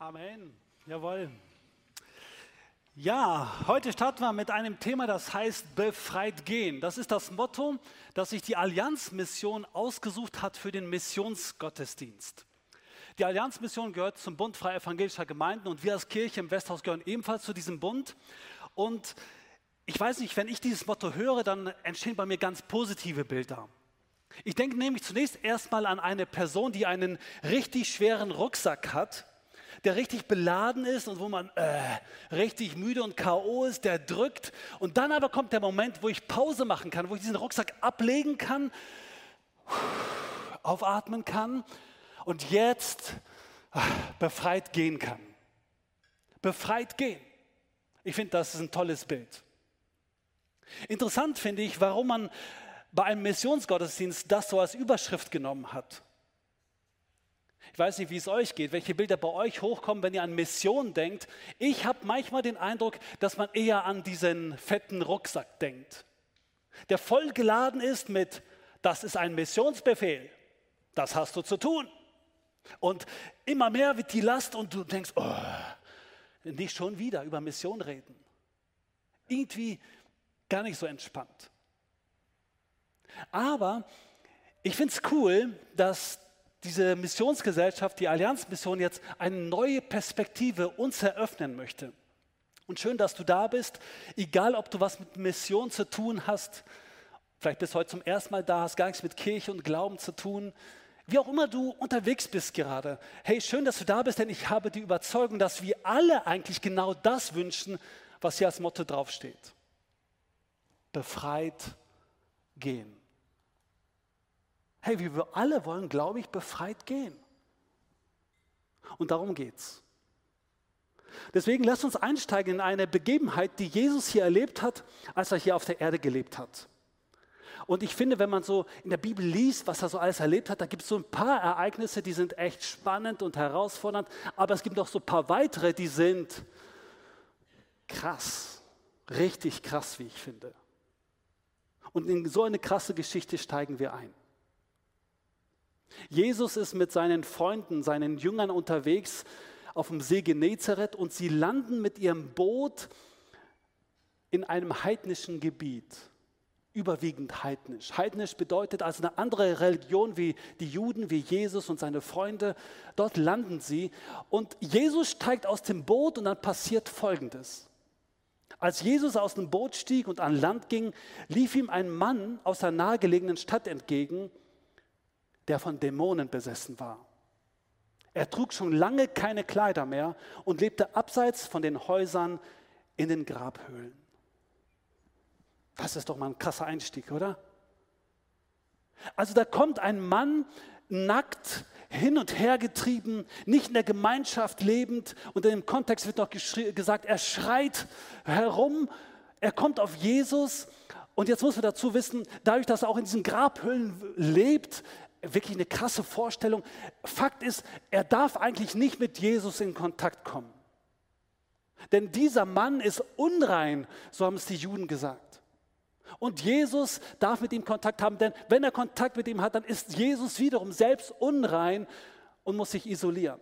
Amen. Jawohl. Ja, heute starten wir mit einem Thema, das heißt befreit gehen. Das ist das Motto, das sich die Allianzmission ausgesucht hat für den Missionsgottesdienst. Die Allianzmission gehört zum Bund Freier Evangelischer Gemeinden und wir als Kirche im Westhaus gehören ebenfalls zu diesem Bund. Und ich weiß nicht, wenn ich dieses Motto höre, dann entstehen bei mir ganz positive Bilder. Ich denke nämlich zunächst erstmal an eine Person, die einen richtig schweren Rucksack hat, der richtig beladen ist und wo man äh, richtig müde und KO ist, der drückt. Und dann aber kommt der Moment, wo ich Pause machen kann, wo ich diesen Rucksack ablegen kann, aufatmen kann und jetzt äh, befreit gehen kann. Befreit gehen. Ich finde, das ist ein tolles Bild. Interessant finde ich, warum man bei einem Missionsgottesdienst das so als Überschrift genommen hat. Ich weiß nicht, wie es euch geht, welche Bilder bei euch hochkommen, wenn ihr an Mission denkt. Ich habe manchmal den Eindruck, dass man eher an diesen fetten Rucksack denkt, der voll geladen ist mit, das ist ein Missionsbefehl, das hast du zu tun. Und immer mehr wird die Last und du denkst, oh, nicht schon wieder über Mission reden. Irgendwie gar nicht so entspannt. Aber ich finde es cool, dass diese Missionsgesellschaft, die Allianzmission jetzt eine neue Perspektive uns eröffnen möchte. Und schön, dass du da bist, egal ob du was mit Mission zu tun hast, vielleicht bist du heute zum ersten Mal da, hast gar nichts mit Kirche und Glauben zu tun, wie auch immer du unterwegs bist gerade. Hey, schön, dass du da bist, denn ich habe die Überzeugung, dass wir alle eigentlich genau das wünschen, was hier als Motto draufsteht. Befreit gehen. Hey, wir alle wollen, glaube ich, befreit gehen. Und darum geht's. Deswegen lasst uns einsteigen in eine Begebenheit, die Jesus hier erlebt hat, als er hier auf der Erde gelebt hat. Und ich finde, wenn man so in der Bibel liest, was er so alles erlebt hat, da gibt es so ein paar Ereignisse, die sind echt spannend und herausfordernd, aber es gibt noch so ein paar weitere, die sind krass, richtig krass, wie ich finde. Und in so eine krasse Geschichte steigen wir ein. Jesus ist mit seinen Freunden, seinen Jüngern unterwegs auf dem See Genezareth und sie landen mit ihrem Boot in einem heidnischen Gebiet, überwiegend heidnisch. Heidnisch bedeutet also eine andere Religion wie die Juden, wie Jesus und seine Freunde. Dort landen sie und Jesus steigt aus dem Boot und dann passiert Folgendes. Als Jesus aus dem Boot stieg und an Land ging, lief ihm ein Mann aus der nahegelegenen Stadt entgegen, der von Dämonen besessen war. Er trug schon lange keine Kleider mehr und lebte abseits von den Häusern in den Grabhöhlen. Das ist doch mal ein krasser Einstieg, oder? Also da kommt ein Mann nackt hin und her getrieben, nicht in der Gemeinschaft lebend und in dem Kontext wird noch gesagt, er schreit herum, er kommt auf Jesus und jetzt muss man dazu wissen, dadurch, dass er auch in diesen Grabhüllen lebt, wirklich eine krasse Vorstellung. Fakt ist, er darf eigentlich nicht mit Jesus in Kontakt kommen. Denn dieser Mann ist unrein, so haben es die Juden gesagt. Und Jesus darf mit ihm Kontakt haben, denn wenn er Kontakt mit ihm hat, dann ist Jesus wiederum selbst unrein und muss sich isolieren.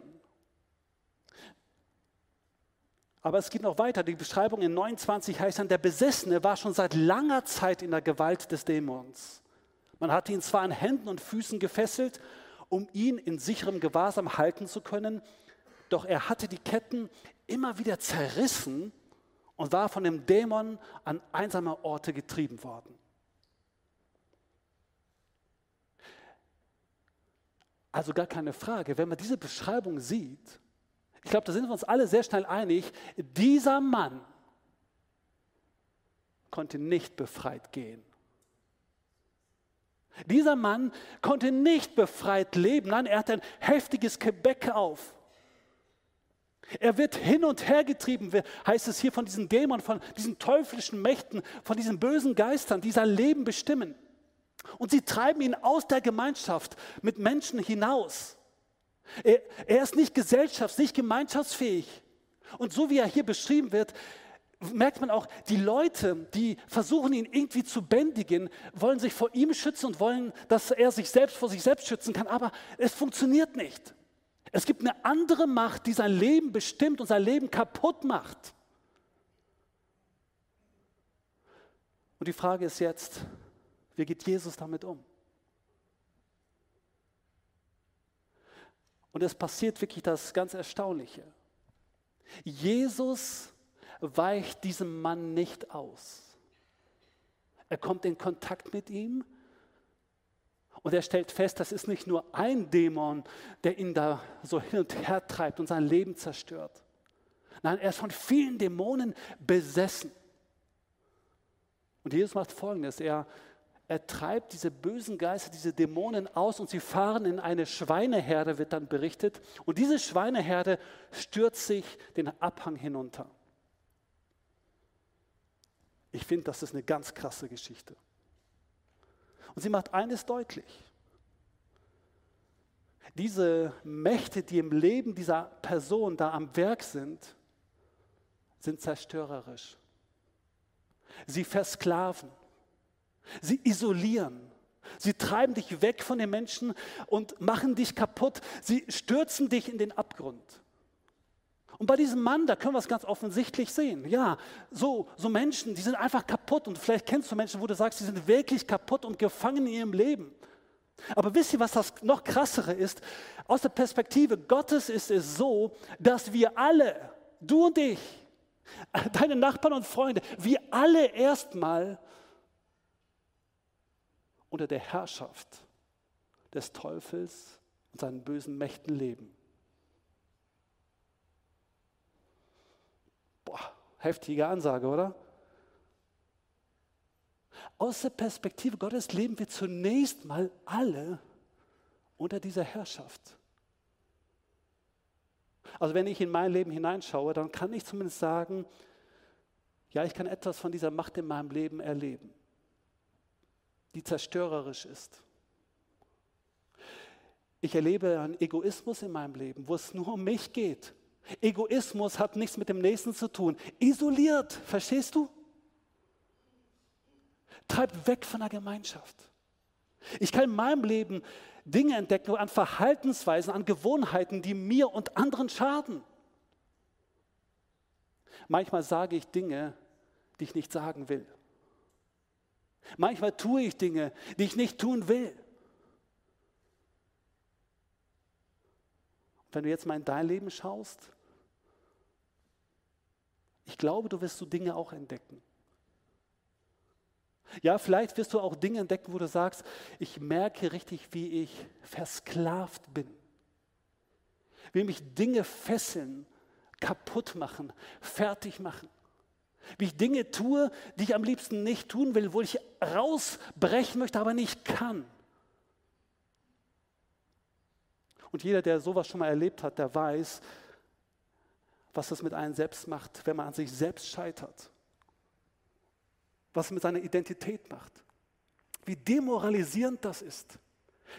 Aber es geht noch weiter. Die Beschreibung in 29 heißt dann, der Besessene war schon seit langer Zeit in der Gewalt des Dämons. Man hatte ihn zwar an Händen und Füßen gefesselt, um ihn in sicherem Gewahrsam halten zu können, doch er hatte die Ketten immer wieder zerrissen und war von dem Dämon an einsame Orte getrieben worden. Also gar keine Frage, wenn man diese Beschreibung sieht, ich glaube, da sind wir uns alle sehr schnell einig, dieser Mann konnte nicht befreit gehen. Dieser Mann konnte nicht befreit leben. Nein, er hat ein heftiges Gebäck auf. Er wird hin und her getrieben, heißt es hier von diesen Dämonen, von diesen teuflischen Mächten, von diesen bösen Geistern, die sein Leben bestimmen. Und sie treiben ihn aus der Gemeinschaft mit Menschen hinaus. Er, er ist nicht gesellschafts-, nicht gemeinschaftsfähig. Und so wie er hier beschrieben wird, merkt man auch, die Leute, die versuchen ihn irgendwie zu bändigen, wollen sich vor ihm schützen und wollen, dass er sich selbst vor sich selbst schützen kann, aber es funktioniert nicht. Es gibt eine andere Macht, die sein Leben bestimmt und sein Leben kaputt macht. Und die Frage ist jetzt, wie geht Jesus damit um? Und es passiert wirklich das ganz Erstaunliche. Jesus weicht diesem Mann nicht aus. Er kommt in Kontakt mit ihm und er stellt fest, das ist nicht nur ein Dämon, der ihn da so hin und her treibt und sein Leben zerstört. Nein, er ist von vielen Dämonen besessen. Und Jesus macht Folgendes. Er, er treibt diese bösen Geister, diese Dämonen aus und sie fahren in eine Schweineherde, wird dann berichtet. Und diese Schweineherde stürzt sich den Abhang hinunter. Ich finde, das ist eine ganz krasse Geschichte. Und sie macht eines deutlich. Diese Mächte, die im Leben dieser Person da am Werk sind, sind zerstörerisch. Sie versklaven. Sie isolieren. Sie treiben dich weg von den Menschen und machen dich kaputt. Sie stürzen dich in den Abgrund. Und bei diesem Mann, da können wir es ganz offensichtlich sehen. Ja, so, so Menschen, die sind einfach kaputt. Und vielleicht kennst du Menschen, wo du sagst, die sind wirklich kaputt und gefangen in ihrem Leben. Aber wisst ihr, was das noch krassere ist? Aus der Perspektive Gottes ist es so, dass wir alle, du und ich, deine Nachbarn und Freunde, wir alle erstmal unter der Herrschaft des Teufels und seinen bösen Mächten leben. Heftige Ansage, oder? Aus der Perspektive Gottes leben wir zunächst mal alle unter dieser Herrschaft. Also wenn ich in mein Leben hineinschaue, dann kann ich zumindest sagen, ja, ich kann etwas von dieser Macht in meinem Leben erleben, die zerstörerisch ist. Ich erlebe einen Egoismus in meinem Leben, wo es nur um mich geht. Egoismus hat nichts mit dem Nächsten zu tun. Isoliert, verstehst du? Treibt weg von der Gemeinschaft. Ich kann in meinem Leben Dinge entdecken an Verhaltensweisen, an Gewohnheiten, die mir und anderen schaden. Manchmal sage ich Dinge, die ich nicht sagen will. Manchmal tue ich Dinge, die ich nicht tun will. Wenn du jetzt mal in dein Leben schaust, ich glaube, du wirst so Dinge auch entdecken. Ja, vielleicht wirst du auch Dinge entdecken, wo du sagst, ich merke richtig, wie ich versklavt bin. Wie mich Dinge fesseln, kaputt machen, fertig machen. Wie ich Dinge tue, die ich am liebsten nicht tun will, wo ich rausbrechen möchte, aber nicht kann. Und jeder, der sowas schon mal erlebt hat, der weiß, was das mit einem selbst macht, wenn man an sich selbst scheitert. Was es mit seiner Identität macht. Wie demoralisierend das ist.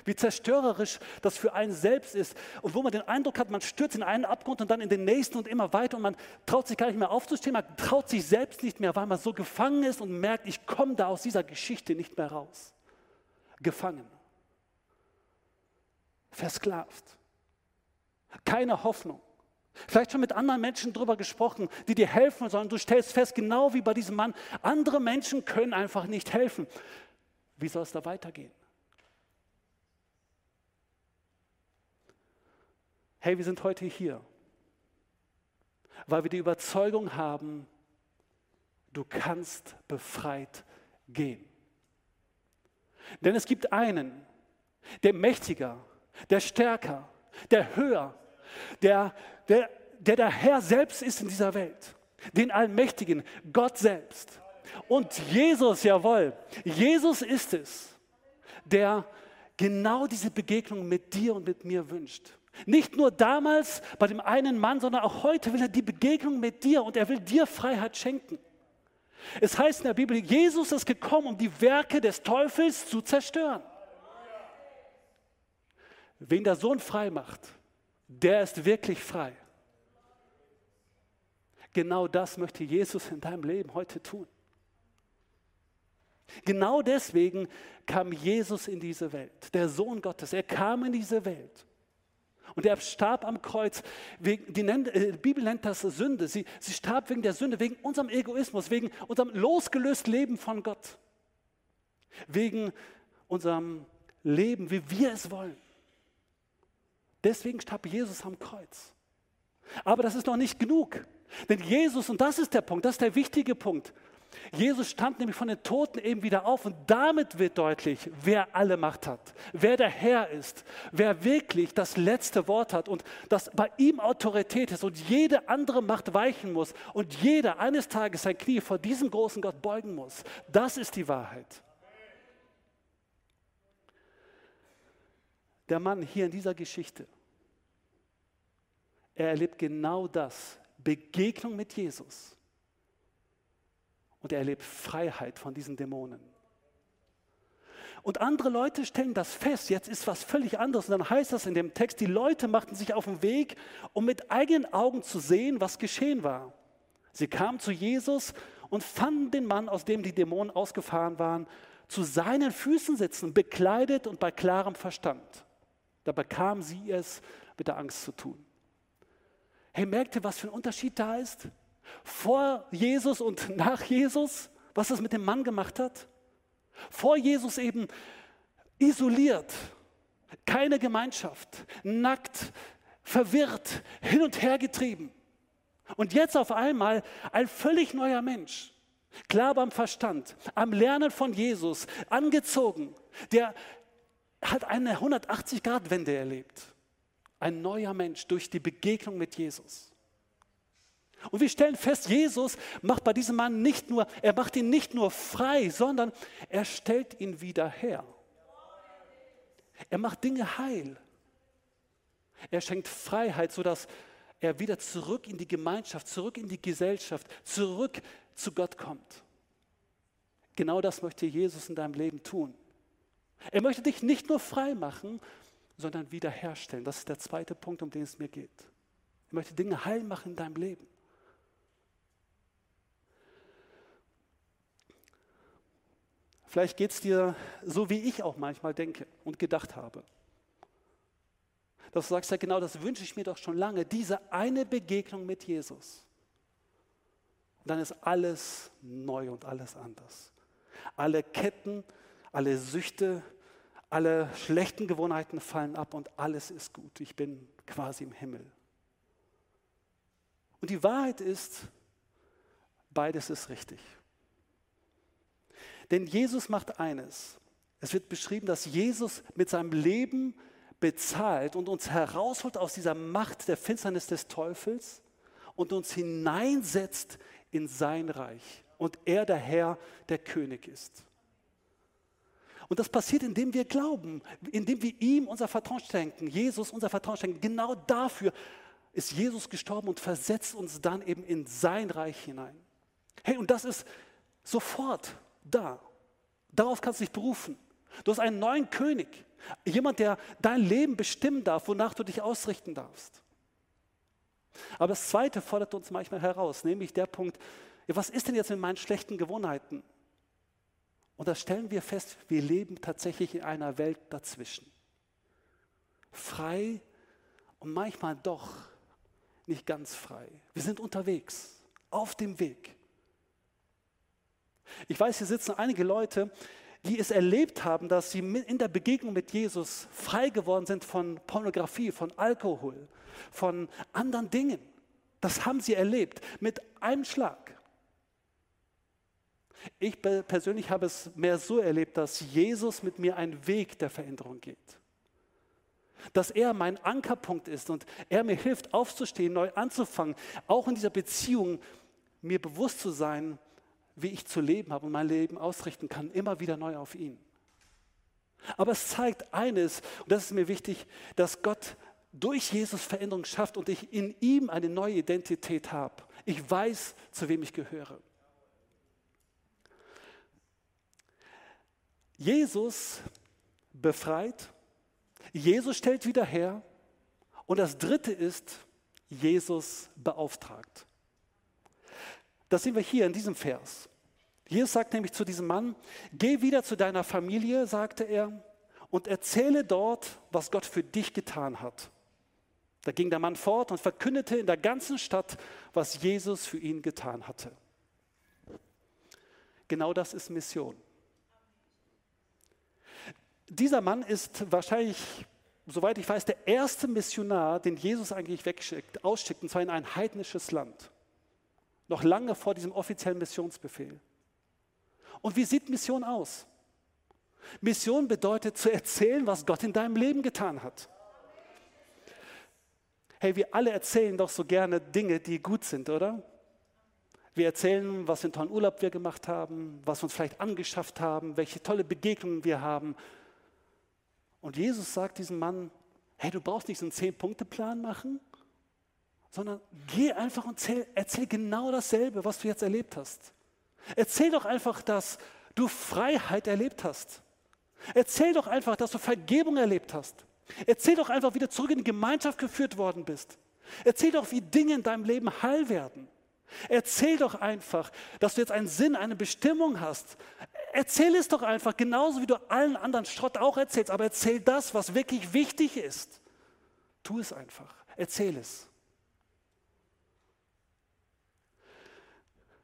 Wie zerstörerisch das für einen selbst ist. Und wo man den Eindruck hat, man stürzt in einen Abgrund und dann in den nächsten und immer weiter und man traut sich gar nicht mehr aufzustehen, man traut sich selbst nicht mehr, weil man so gefangen ist und merkt, ich komme da aus dieser Geschichte nicht mehr raus. Gefangen. Versklavt. Keine Hoffnung. Vielleicht schon mit anderen Menschen darüber gesprochen, die dir helfen sollen. Du stellst fest, genau wie bei diesem Mann, andere Menschen können einfach nicht helfen. Wie soll es da weitergehen? Hey, wir sind heute hier, weil wir die Überzeugung haben, du kannst befreit gehen. Denn es gibt einen, der mächtiger, der stärker, der höher, der, der, der der Herr selbst ist in dieser Welt, den Allmächtigen, Gott selbst. Und Jesus, jawohl, Jesus ist es, der genau diese Begegnung mit dir und mit mir wünscht. Nicht nur damals bei dem einen Mann, sondern auch heute will er die Begegnung mit dir und er will dir Freiheit schenken. Es heißt in der Bibel, Jesus ist gekommen, um die Werke des Teufels zu zerstören. Wen der Sohn frei macht, der ist wirklich frei. Genau das möchte Jesus in deinem Leben heute tun. Genau deswegen kam Jesus in diese Welt, der Sohn Gottes. Er kam in diese Welt. Und er starb am Kreuz. Die, äh, die Bibel nennt das Sünde. Sie, sie starb wegen der Sünde, wegen unserem Egoismus, wegen unserem losgelösten Leben von Gott. Wegen unserem Leben, wie wir es wollen. Deswegen starb Jesus am Kreuz. Aber das ist noch nicht genug. Denn Jesus, und das ist der Punkt, das ist der wichtige Punkt, Jesus stand nämlich von den Toten eben wieder auf und damit wird deutlich, wer alle Macht hat, wer der Herr ist, wer wirklich das letzte Wort hat und dass bei ihm Autorität ist und jede andere Macht weichen muss und jeder eines Tages sein Knie vor diesem großen Gott beugen muss. Das ist die Wahrheit. Der Mann hier in dieser Geschichte, er erlebt genau das, Begegnung mit Jesus und er erlebt Freiheit von diesen Dämonen. Und andere Leute stellen das fest, jetzt ist was völlig anderes. Und dann heißt das in dem Text, die Leute machten sich auf den Weg, um mit eigenen Augen zu sehen, was geschehen war. Sie kamen zu Jesus und fanden den Mann, aus dem die Dämonen ausgefahren waren, zu seinen Füßen sitzen, bekleidet und bei klarem Verstand. Da bekamen sie es mit der Angst zu tun. Hey, merkt ihr, was für ein Unterschied da ist? Vor Jesus und nach Jesus, was das mit dem Mann gemacht hat. Vor Jesus eben isoliert, keine Gemeinschaft, nackt, verwirrt, hin und her getrieben. Und jetzt auf einmal ein völlig neuer Mensch, klar beim Verstand, am Lernen von Jesus, angezogen, der hat eine 180-Grad-Wende erlebt. Ein neuer Mensch durch die Begegnung mit Jesus. Und wir stellen fest, Jesus macht bei diesem Mann nicht nur, er macht ihn nicht nur frei, sondern er stellt ihn wieder her. Er macht Dinge heil. Er schenkt Freiheit, sodass er wieder zurück in die Gemeinschaft, zurück in die Gesellschaft, zurück zu Gott kommt. Genau das möchte Jesus in deinem Leben tun. Er möchte dich nicht nur frei machen, sondern wiederherstellen. Das ist der zweite Punkt, um den es mir geht. Er möchte Dinge heil machen in deinem Leben. Vielleicht geht es dir so, wie ich auch manchmal denke und gedacht habe. Dass du sagst, ja genau, das wünsche ich mir doch schon lange, diese eine Begegnung mit Jesus. Und dann ist alles neu und alles anders. Alle Ketten, alle Süchte, alle schlechten Gewohnheiten fallen ab und alles ist gut. Ich bin quasi im Himmel. Und die Wahrheit ist, beides ist richtig. Denn Jesus macht eines. Es wird beschrieben, dass Jesus mit seinem Leben bezahlt und uns herausholt aus dieser Macht der Finsternis des Teufels und uns hineinsetzt in sein Reich. Und er der Herr, der König ist. Und das passiert, indem wir glauben, indem wir ihm unser Vertrauen schenken, Jesus unser Vertrauen schenken. Genau dafür ist Jesus gestorben und versetzt uns dann eben in sein Reich hinein. Hey, und das ist sofort da. Darauf kannst du dich berufen. Du hast einen neuen König, jemand, der dein Leben bestimmen darf, wonach du dich ausrichten darfst. Aber das Zweite fordert uns manchmal heraus, nämlich der Punkt, was ist denn jetzt mit meinen schlechten Gewohnheiten? Und da stellen wir fest, wir leben tatsächlich in einer Welt dazwischen. Frei und manchmal doch nicht ganz frei. Wir sind unterwegs, auf dem Weg. Ich weiß, hier sitzen einige Leute, die es erlebt haben, dass sie in der Begegnung mit Jesus frei geworden sind von Pornografie, von Alkohol, von anderen Dingen. Das haben sie erlebt mit einem Schlag. Ich persönlich habe es mehr so erlebt, dass Jesus mit mir einen Weg der Veränderung geht. Dass er mein Ankerpunkt ist und er mir hilft, aufzustehen, neu anzufangen, auch in dieser Beziehung mir bewusst zu sein, wie ich zu leben habe und mein Leben ausrichten kann, immer wieder neu auf ihn. Aber es zeigt eines, und das ist mir wichtig, dass Gott durch Jesus Veränderung schafft und ich in ihm eine neue Identität habe. Ich weiß, zu wem ich gehöre. Jesus befreit, Jesus stellt wieder her und das Dritte ist, Jesus beauftragt. Das sehen wir hier in diesem Vers. Jesus sagt nämlich zu diesem Mann, geh wieder zu deiner Familie, sagte er, und erzähle dort, was Gott für dich getan hat. Da ging der Mann fort und verkündete in der ganzen Stadt, was Jesus für ihn getan hatte. Genau das ist Mission. Dieser Mann ist wahrscheinlich, soweit ich weiß, der erste Missionar, den Jesus eigentlich wegschickt, ausschickt, und zwar in ein heidnisches Land. Noch lange vor diesem offiziellen Missionsbefehl. Und wie sieht Mission aus? Mission bedeutet zu erzählen, was Gott in deinem Leben getan hat. Hey, wir alle erzählen doch so gerne Dinge, die gut sind, oder? Wir erzählen, was für einen tollen Urlaub wir gemacht haben, was wir uns vielleicht angeschafft haben, welche tolle Begegnungen wir haben. Und Jesus sagt diesem Mann, hey, du brauchst nicht so einen Zehn-Punkte-Plan machen, sondern geh einfach und erzähl, erzähl genau dasselbe, was du jetzt erlebt hast. Erzähl doch einfach, dass du Freiheit erlebt hast. Erzähl doch einfach, dass du Vergebung erlebt hast. Erzähl doch einfach, wie du zurück in die Gemeinschaft geführt worden bist. Erzähl doch, wie Dinge in deinem Leben heil werden. Erzähl doch einfach, dass du jetzt einen Sinn, eine Bestimmung hast. Erzähl es doch einfach, genauso wie du allen anderen Schrott auch erzählst, aber erzähl das, was wirklich wichtig ist. Tu es einfach. Erzähl es.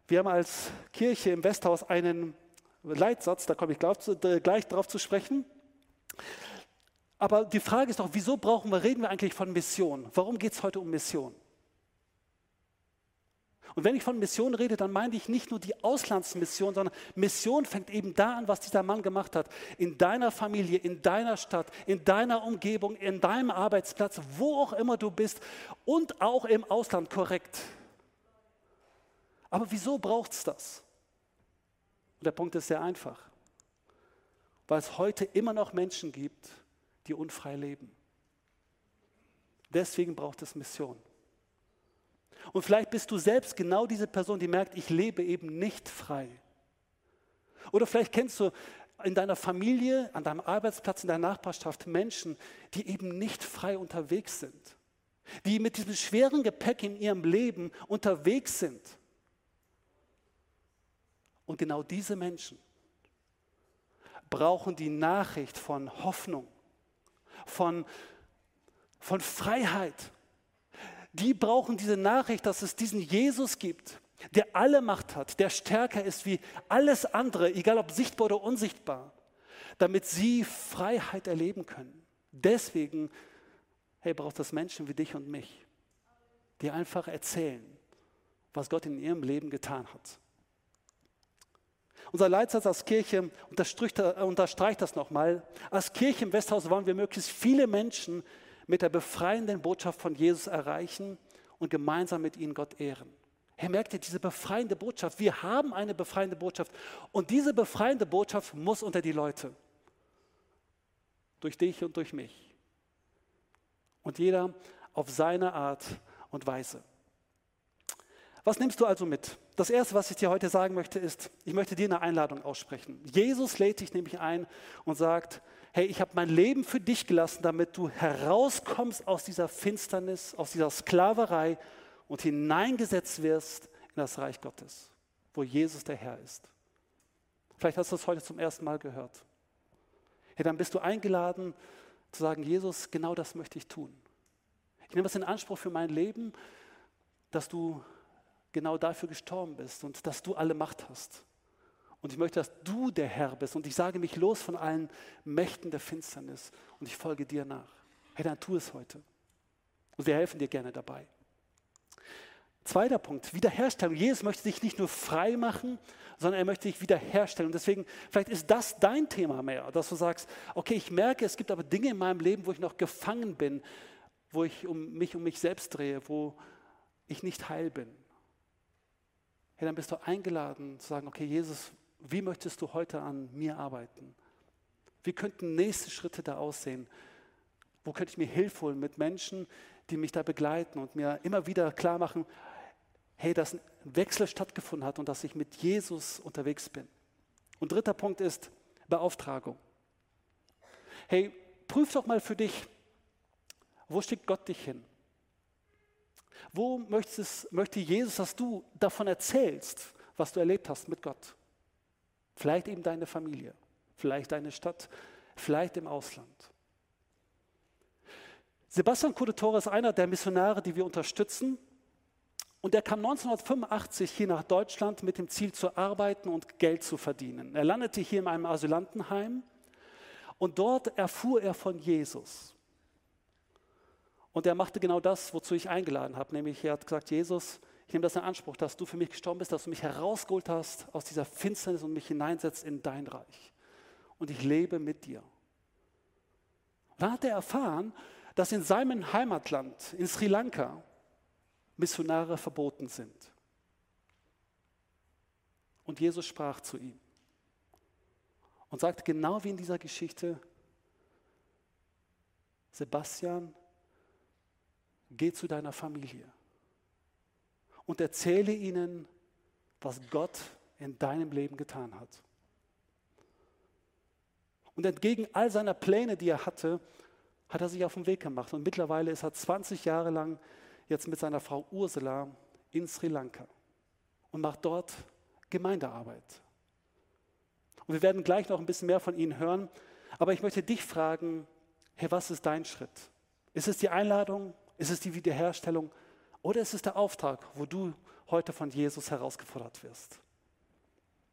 Wir haben als Kirche im Westhaus einen Leitsatz, da komme ich gleich drauf zu sprechen. Aber die Frage ist doch, wieso brauchen wir, reden wir eigentlich von Mission? Warum geht es heute um Mission? Und wenn ich von Mission rede, dann meine ich nicht nur die Auslandsmission, sondern Mission fängt eben da an, was dieser Mann gemacht hat. In deiner Familie, in deiner Stadt, in deiner Umgebung, in deinem Arbeitsplatz, wo auch immer du bist und auch im Ausland korrekt. Aber wieso braucht es das? Und der Punkt ist sehr einfach. Weil es heute immer noch Menschen gibt, die unfrei leben. Deswegen braucht es Mission. Und vielleicht bist du selbst genau diese Person, die merkt, ich lebe eben nicht frei. Oder vielleicht kennst du in deiner Familie, an deinem Arbeitsplatz, in deiner Nachbarschaft Menschen, die eben nicht frei unterwegs sind. Die mit diesem schweren Gepäck in ihrem Leben unterwegs sind. Und genau diese Menschen brauchen die Nachricht von Hoffnung, von, von Freiheit, die brauchen diese Nachricht, dass es diesen Jesus gibt, der alle Macht hat, der stärker ist wie alles andere, egal ob sichtbar oder unsichtbar, damit sie Freiheit erleben können. Deswegen, hey, braucht es Menschen wie dich und mich, die einfach erzählen, was Gott in ihrem Leben getan hat. Unser Leitsatz als Kirche unterstreicht das nochmal. Als Kirche im Westhaus wollen wir möglichst viele Menschen mit der befreienden Botschaft von Jesus erreichen und gemeinsam mit ihnen Gott ehren. Herr, merkt ihr diese befreiende Botschaft? Wir haben eine befreiende Botschaft und diese befreiende Botschaft muss unter die Leute. Durch dich und durch mich. Und jeder auf seine Art und Weise. Was nimmst du also mit? Das Erste, was ich dir heute sagen möchte, ist, ich möchte dir eine Einladung aussprechen. Jesus lädt dich nämlich ein und sagt, hey, ich habe mein Leben für dich gelassen, damit du herauskommst aus dieser Finsternis, aus dieser Sklaverei und hineingesetzt wirst in das Reich Gottes, wo Jesus der Herr ist. Vielleicht hast du es heute zum ersten Mal gehört. Hey, dann bist du eingeladen zu sagen, Jesus, genau das möchte ich tun. Ich nehme es in Anspruch für mein Leben, dass du genau dafür gestorben bist und dass du alle Macht hast. Und ich möchte, dass du der Herr bist. Und ich sage mich los von allen Mächten der Finsternis. Und ich folge dir nach. Hey, dann tu es heute. Und wir helfen dir gerne dabei. Zweiter Punkt, Wiederherstellung. Jesus möchte dich nicht nur frei machen, sondern er möchte dich wiederherstellen. Und deswegen, vielleicht ist das dein Thema mehr, dass du sagst, okay, ich merke, es gibt aber Dinge in meinem Leben, wo ich noch gefangen bin, wo ich um mich um mich selbst drehe, wo ich nicht heil bin. Hey, dann bist du eingeladen zu sagen, okay, Jesus, wie möchtest du heute an mir arbeiten? Wie könnten nächste Schritte da aussehen? Wo könnte ich mir Hilfe holen mit Menschen, die mich da begleiten und mir immer wieder klar machen, hey, dass ein Wechsel stattgefunden hat und dass ich mit Jesus unterwegs bin. Und dritter Punkt ist Beauftragung. Hey, prüf doch mal für dich, wo schickt Gott dich hin? Wo möchtest, möchte Jesus, dass du davon erzählst, was du erlebt hast mit Gott? Vielleicht eben deine Familie, vielleicht deine Stadt, vielleicht im Ausland. Sebastian Kudetore ist einer der Missionare, die wir unterstützen. Und er kam 1985 hier nach Deutschland mit dem Ziel zu arbeiten und Geld zu verdienen. Er landete hier in einem Asylantenheim und dort erfuhr er von Jesus. Und er machte genau das, wozu ich eingeladen habe, nämlich er hat gesagt, Jesus, ich nehme das in Anspruch, dass du für mich gestorben bist, dass du mich herausgeholt hast aus dieser Finsternis und mich hineinsetzt in dein Reich. Und ich lebe mit dir. Und dann hat er erfahren, dass in seinem Heimatland, in Sri Lanka, Missionare verboten sind. Und Jesus sprach zu ihm und sagte genau wie in dieser Geschichte, Sebastian, geh zu deiner Familie und erzähle ihnen, was Gott in deinem Leben getan hat. Und entgegen all seiner Pläne, die er hatte, hat er sich auf den Weg gemacht. Und mittlerweile ist er 20 Jahre lang jetzt mit seiner Frau Ursula in Sri Lanka und macht dort Gemeindearbeit. Und wir werden gleich noch ein bisschen mehr von Ihnen hören. Aber ich möchte dich fragen, Herr, was ist dein Schritt? Ist es die Einladung? Ist es die Wiederherstellung? Oder ist es der Auftrag, wo du heute von Jesus herausgefordert wirst?